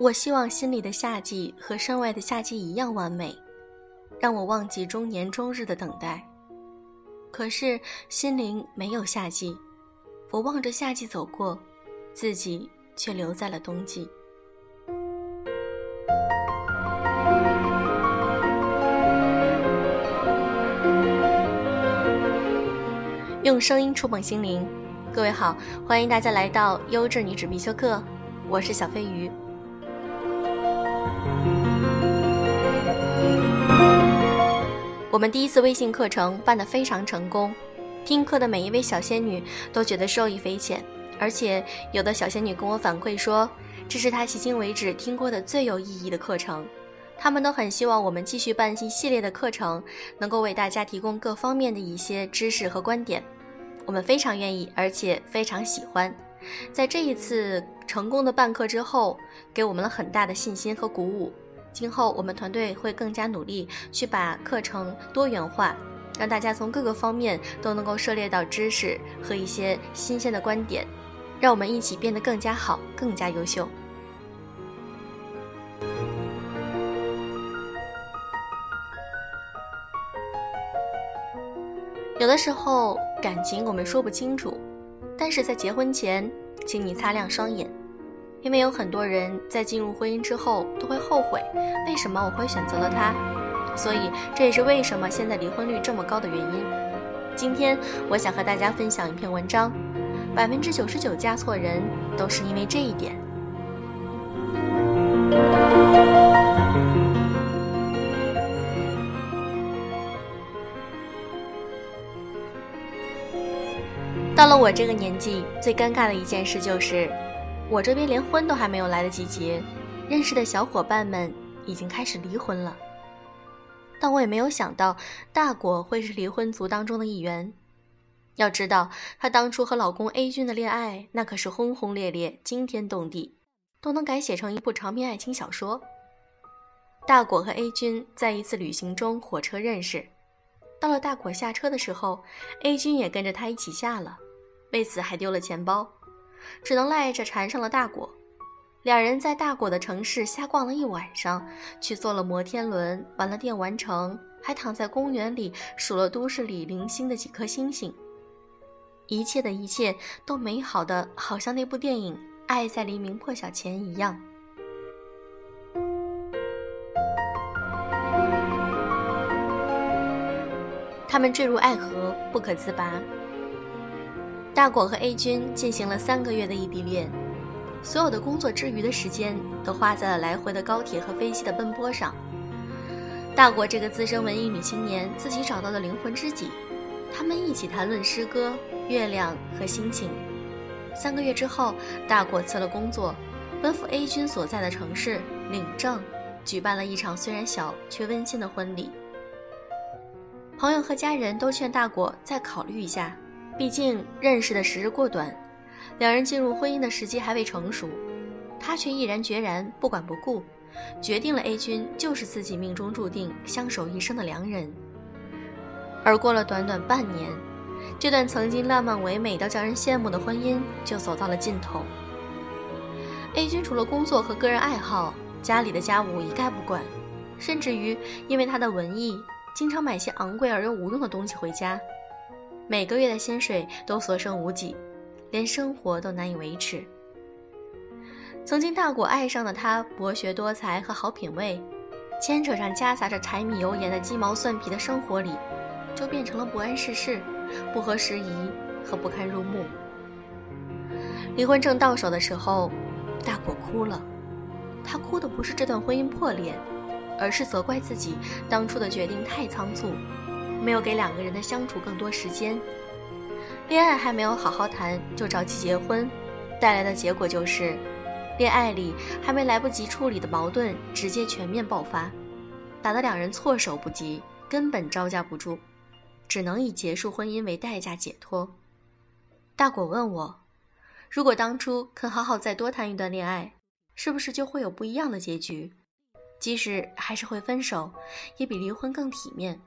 我希望心里的夏季和身外的夏季一样完美，让我忘记终年终日的等待。可是心灵没有夏季，我望着夏季走过，自己却留在了冬季。用声音触碰心灵，各位好，欢迎大家来到优质女子必修课，我是小飞鱼。我们第一次微信课程办得非常成功，听课的每一位小仙女都觉得受益匪浅，而且有的小仙女跟我反馈说，这是她迄今为止听过的最有意义的课程。他们都很希望我们继续办一系列的课程，能够为大家提供各方面的一些知识和观点。我们非常愿意，而且非常喜欢。在这一次成功的办课之后，给我们了很大的信心和鼓舞。今后我们团队会更加努力，去把课程多元化，让大家从各个方面都能够涉猎到知识和一些新鲜的观点，让我们一起变得更加好，更加优秀。有的时候感情我们说不清楚，但是在结婚前，请你擦亮双眼。因为有很多人在进入婚姻之后都会后悔，为什么我会选择了他？所以这也是为什么现在离婚率这么高的原因。今天我想和大家分享一篇文章：百分之九十九嫁错人都是因为这一点。到了我这个年纪，最尴尬的一件事就是。我这边连婚都还没有来得及结，认识的小伙伴们已经开始离婚了。但我也没有想到大果会是离婚族当中的一员。要知道，她当初和老公 A 君的恋爱那可是轰轰烈烈、惊天动地，都能改写成一部长篇爱情小说。大果和 A 君在一次旅行中火车认识，到了大果下车的时候，A 君也跟着他一起下了，为此还丢了钱包。只能赖着缠上了大果，两人在大果的城市瞎逛了一晚上，去坐了摩天轮，玩了电玩城，还躺在公园里数了都市里零星的几颗星星。一切的一切都美好的，好像那部电影《爱在黎明破晓前》一样。他们坠入爱河，不可自拔。大果和 A 君进行了三个月的异地恋，所有的工作之余的时间都花在了来回的高铁和飞机的奔波上。大果这个资深文艺女青年自己找到了灵魂知己，他们一起谈论诗歌、月亮和心情。三个月之后，大果辞了工作，奔赴 A 君所在的城市领证，举办了一场虽然小却温馨的婚礼。朋友和家人都劝大果再考虑一下。毕竟认识的时日过短，两人进入婚姻的时机还未成熟，他却毅然决然不管不顾，决定了 A 君就是自己命中注定相守一生的良人。而过了短短半年，这段曾经浪漫唯美到叫人羡慕的婚姻就走到了尽头。A 君除了工作和个人爱好，家里的家务一概不管，甚至于因为他的文艺，经常买些昂贵而又无用的东西回家。每个月的薪水都所剩无几，连生活都难以维持。曾经大果爱上的他，博学多才和好品味，牵扯上夹杂着柴米油盐的鸡毛蒜皮的生活里，就变成了不谙世事、不合时宜和不堪入目。离婚证到手的时候，大果哭了。他哭的不是这段婚姻破裂，而是责怪自己当初的决定太仓促。没有给两个人的相处更多时间，恋爱还没有好好谈就着急结婚，带来的结果就是，恋爱里还没来不及处理的矛盾直接全面爆发，打得两人措手不及，根本招架不住，只能以结束婚姻为代价解脱。大果问我，如果当初肯好好再多谈一段恋爱，是不是就会有不一样的结局？即使还是会分手，也比离婚更体面。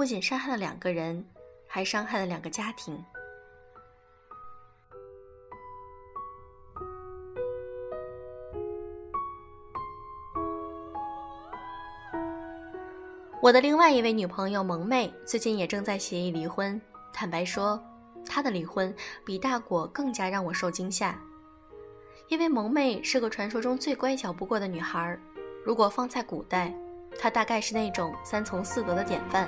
不仅伤害了两个人，还伤害了两个家庭。我的另外一位女朋友萌妹最近也正在协议离婚。坦白说，她的离婚比大果更加让我受惊吓，因为萌妹是个传说中最乖巧不过的女孩儿。如果放在古代，她大概是那种三从四德的典范。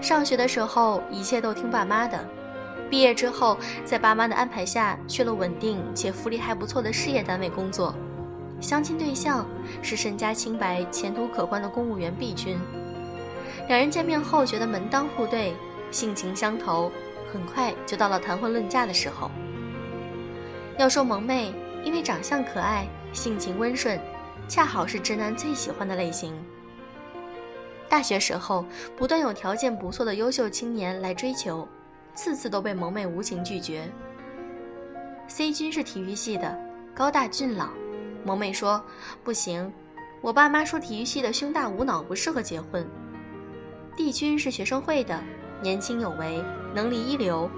上学的时候，一切都听爸妈的；毕业之后，在爸妈的安排下去了稳定且福利还不错的事业单位工作。相亲对象是身家清白、前途可观的公务员毕军。两人见面后觉得门当户对、性情相投，很快就到了谈婚论嫁的时候。要说萌妹，因为长相可爱、性情温顺，恰好是直男最喜欢的类型。大学时候，不断有条件不错的优秀青年来追求，次次都被萌妹无情拒绝。C 君是体育系的，高大俊朗。萌妹说：“不行，我爸妈说体育系的胸大无脑，不适合结婚。”D 君是学生会的，年轻有为，能力一流。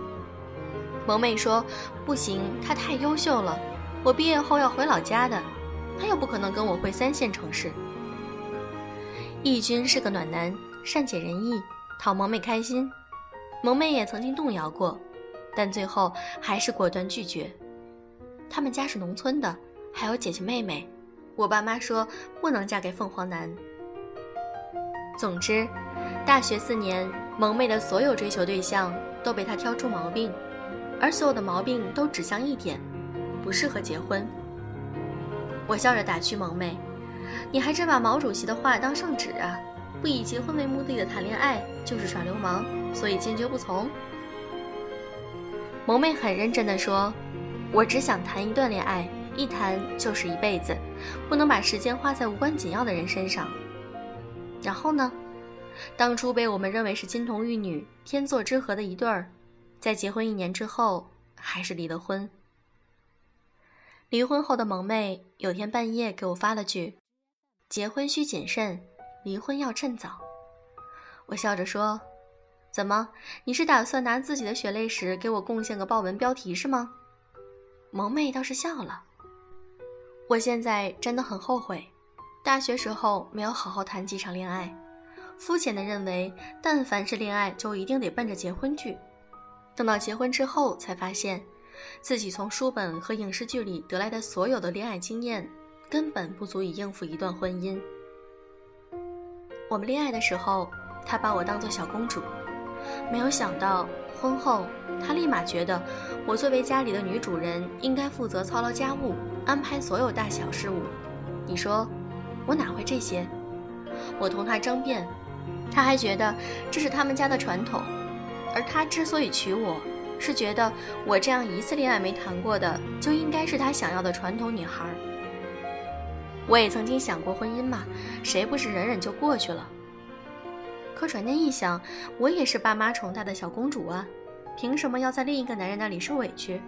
萌妹说：“不行，他太优秀了，我毕业后要回老家的，他又不可能跟我回三线城市。”E 君是个暖男，善解人意，讨萌妹开心。萌妹也曾经动摇过，但最后还是果断拒绝。他们家是农村的。还有姐姐妹妹，我爸妈说不能嫁给凤凰男。总之，大学四年，萌妹的所有追求对象都被她挑出毛病，而所有的毛病都指向一点：不适合结婚。我笑着打趣萌妹：“你还真把毛主席的话当圣旨啊？不以结婚为目的的谈恋爱就是耍流氓，所以坚决不从。”萌妹很认真地说：“我只想谈一段恋爱。”一谈就是一辈子，不能把时间花在无关紧要的人身上。然后呢？当初被我们认为是金童玉女、天作之合的一对儿，在结婚一年之后还是离了婚。离婚后的萌妹有天半夜给我发了句：“结婚需谨慎，离婚要趁早。”我笑着说：“怎么？你是打算拿自己的血泪史给我贡献个爆文标题是吗？”萌妹倒是笑了。我现在真的很后悔，大学时候没有好好谈几场恋爱，肤浅的认为，但凡是恋爱就一定得奔着结婚去。等到结婚之后，才发现，自己从书本和影视剧里得来的所有的恋爱经验，根本不足以应付一段婚姻。我们恋爱的时候，他把我当做小公主，没有想到婚后，他立马觉得我作为家里的女主人，应该负责操劳家务。安排所有大小事务，你说我哪会这些？我同他争辩，他还觉得这是他们家的传统，而他之所以娶我，是觉得我这样一次恋爱没谈过的，就应该是他想要的传统女孩。我也曾经想过婚姻嘛，谁不是忍忍就过去了？可转念一想，我也是爸妈宠大的小公主啊，凭什么要在另一个男人那里受委屈？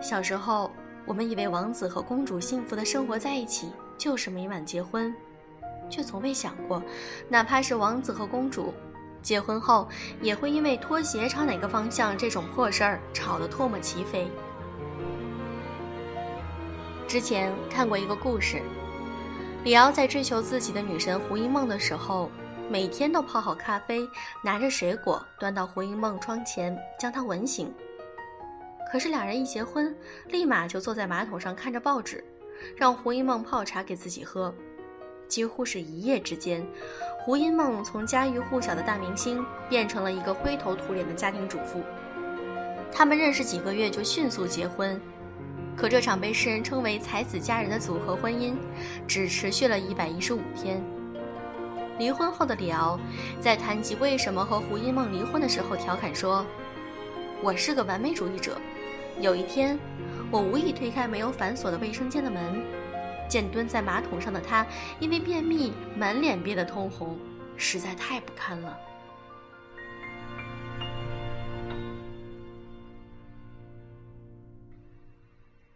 小时候。我们以为王子和公主幸福的生活在一起就是每晚结婚，却从未想过，哪怕是王子和公主，结婚后也会因为拖鞋朝哪个方向这种破事儿吵得唾沫齐飞。之前看过一个故事，李敖在追求自己的女神胡因梦的时候，每天都泡好咖啡，拿着水果端到胡因梦窗前，将她吻醒。可是两人一结婚，立马就坐在马桶上看着报纸，让胡因梦泡茶给自己喝。几乎是一夜之间，胡因梦从家喻户晓的大明星变成了一个灰头土脸的家庭主妇。他们认识几个月就迅速结婚，可这场被世人称为才子佳人的组合婚姻，只持续了一百一十五天。离婚后的李敖，在谈及为什么和胡因梦离婚的时候，调侃说：“我是个完美主义者。”有一天，我无意推开没有反锁的卫生间的门，见蹲在马桶上的他因为便秘满脸憋得通红，实在太不堪了。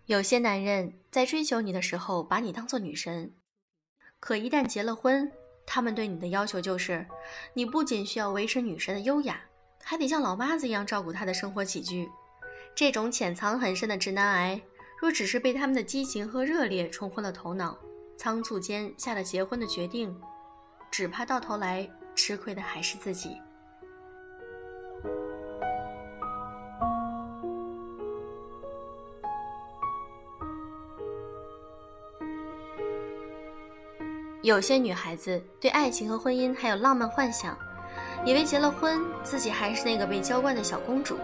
有些男人在追求你的时候把你当做女神，可一旦结了婚，他们对你的要求就是，你不仅需要维持女神的优雅，还得像老妈子一样照顾她的生活起居。这种潜藏很深的直男癌，若只是被他们的激情和热烈冲昏了头脑，仓促间下了结婚的决定，只怕到头来吃亏的还是自己。有些女孩子对爱情和婚姻还有浪漫幻想，以为结了婚自己还是那个被娇惯的小公主，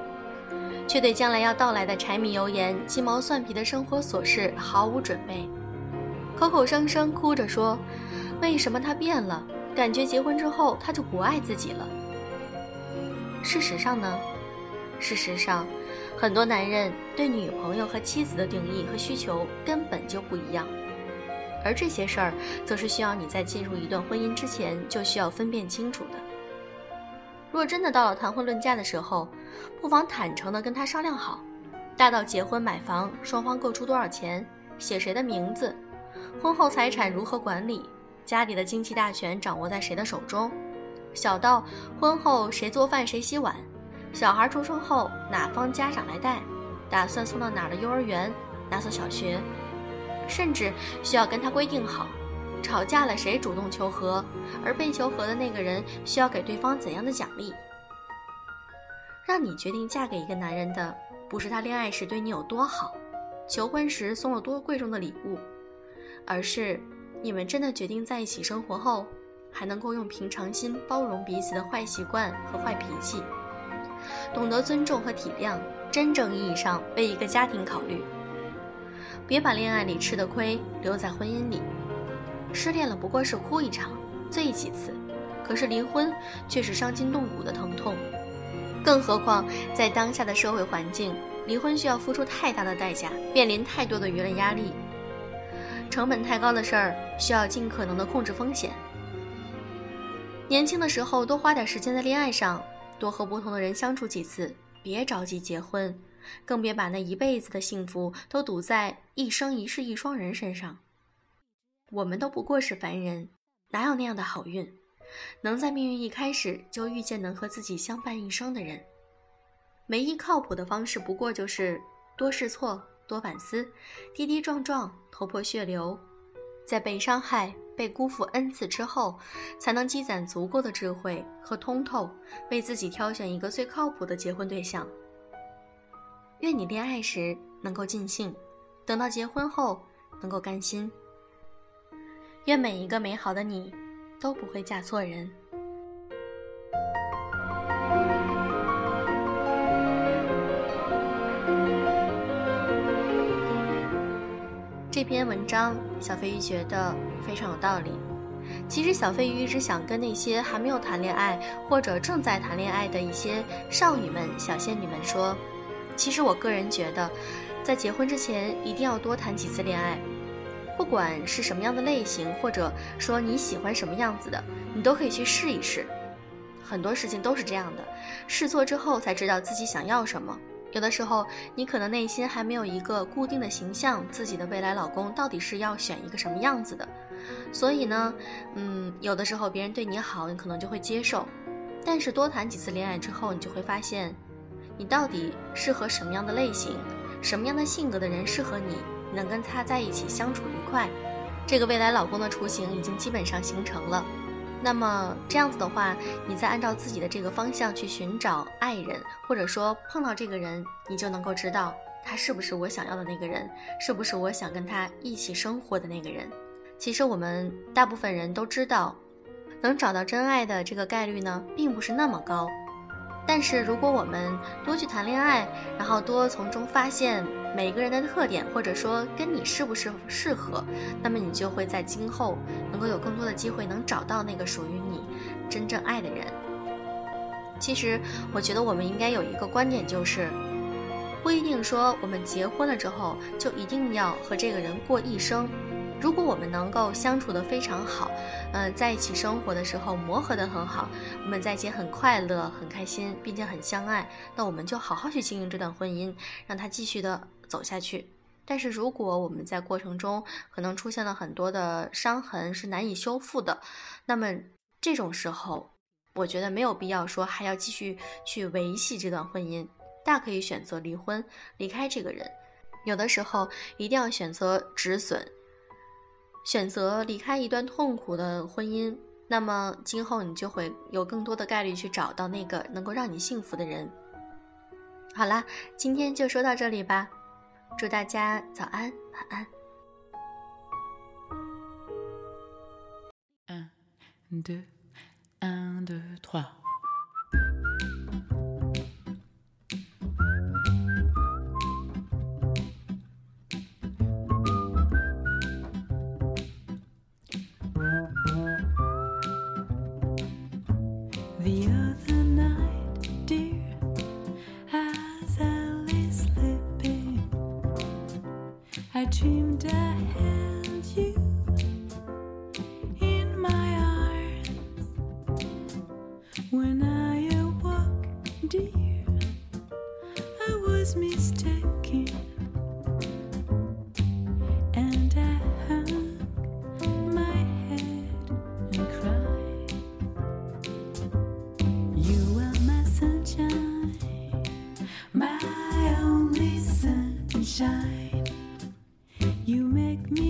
却对将来要到来的柴米油盐、鸡毛蒜皮的生活琐事毫无准备，口口声声哭着说：“为什么他变了？感觉结婚之后他就不爱自己了。”事实上呢？事实上，很多男人对女朋友和妻子的定义和需求根本就不一样。而这些事儿，则是需要你在进入一段婚姻之前就需要分辨清楚的。若真的到了谈婚论嫁的时候，不妨坦诚地跟他商量好，大到结婚买房，双方各出多少钱，写谁的名字，婚后财产如何管理，家里的经济大权掌握在谁的手中；小到婚后谁做饭谁洗碗，小孩出生后哪方家长来带，打算送到哪儿的幼儿园，哪所小学。甚至需要跟他规定好，吵架了谁主动求和，而被求和的那个人需要给对方怎样的奖励。让你决定嫁给一个男人的，不是他恋爱时对你有多好，求婚时送了多贵重的礼物，而是你们真的决定在一起生活后，还能够用平常心包容彼此的坏习惯和坏脾气，懂得尊重和体谅，真正意义上为一个家庭考虑。别把恋爱里吃的亏留在婚姻里，失恋了不过是哭一场，醉几次，可是离婚却是伤筋动骨的疼痛。更何况在当下的社会环境，离婚需要付出太大的代价，面临太多的舆论压力，成本太高的事儿需要尽可能的控制风险。年轻的时候多花点时间在恋爱上，多和不同的人相处几次，别着急结婚。更别把那一辈子的幸福都赌在一生一世一双人身上。我们都不过是凡人，哪有那样的好运，能在命运一开始就遇见能和自己相伴一生的人？唯一靠谱的方式，不过就是多试错、多反思，跌跌撞撞、头破血流，在被伤害、被辜负 n 次之后，才能积攒足够的智慧和通透，为自己挑选一个最靠谱的结婚对象。愿你恋爱时能够尽兴，等到结婚后能够甘心。愿每一个美好的你都不会嫁错人。这篇文章，小飞鱼觉得非常有道理。其实，小飞鱼一直想跟那些还没有谈恋爱或者正在谈恋爱的一些少女们、小仙女们说。其实我个人觉得，在结婚之前一定要多谈几次恋爱，不管是什么样的类型，或者说你喜欢什么样子的，你都可以去试一试。很多事情都是这样的，试错之后才知道自己想要什么。有的时候你可能内心还没有一个固定的形象，自己的未来老公到底是要选一个什么样子的。所以呢，嗯，有的时候别人对你好，你可能就会接受。但是多谈几次恋爱之后，你就会发现。你到底适合什么样的类型，什么样的性格的人适合你，能跟他在一起相处愉快？这个未来老公的雏形已经基本上形成了。那么这样子的话，你再按照自己的这个方向去寻找爱人，或者说碰到这个人，你就能够知道他是不是我想要的那个人，是不是我想跟他一起生活的那个人。其实我们大部分人都知道，能找到真爱的这个概率呢，并不是那么高。但是，如果我们多去谈恋爱，然后多从中发现每个人的特点，或者说跟你是不是适合，那么你就会在今后能够有更多的机会能找到那个属于你真正爱的人。其实，我觉得我们应该有一个观点，就是不一定说我们结婚了之后就一定要和这个人过一生。如果我们能够相处的非常好，嗯，在一起生活的时候磨合的很好，我们在一起很快乐、很开心，并且很相爱，那我们就好好去经营这段婚姻，让它继续的走下去。但是如果我们在过程中可能出现了很多的伤痕是难以修复的，那么这种时候，我觉得没有必要说还要继续去维系这段婚姻，大可以选择离婚，离开这个人。有的时候一定要选择止损。选择离开一段痛苦的婚姻，那么今后你就会有更多的概率去找到那个能够让你幸福的人。好啦，今天就说到这里吧，祝大家早安，晚安。sunshine. You make me